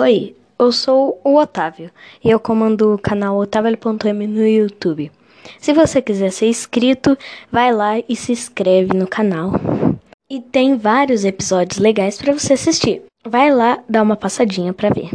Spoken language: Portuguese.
Oi, eu sou o Otávio e eu comando o canal otávio.m no YouTube. Se você quiser ser inscrito, vai lá e se inscreve no canal. E tem vários episódios legais para você assistir. Vai lá dar uma passadinha para ver.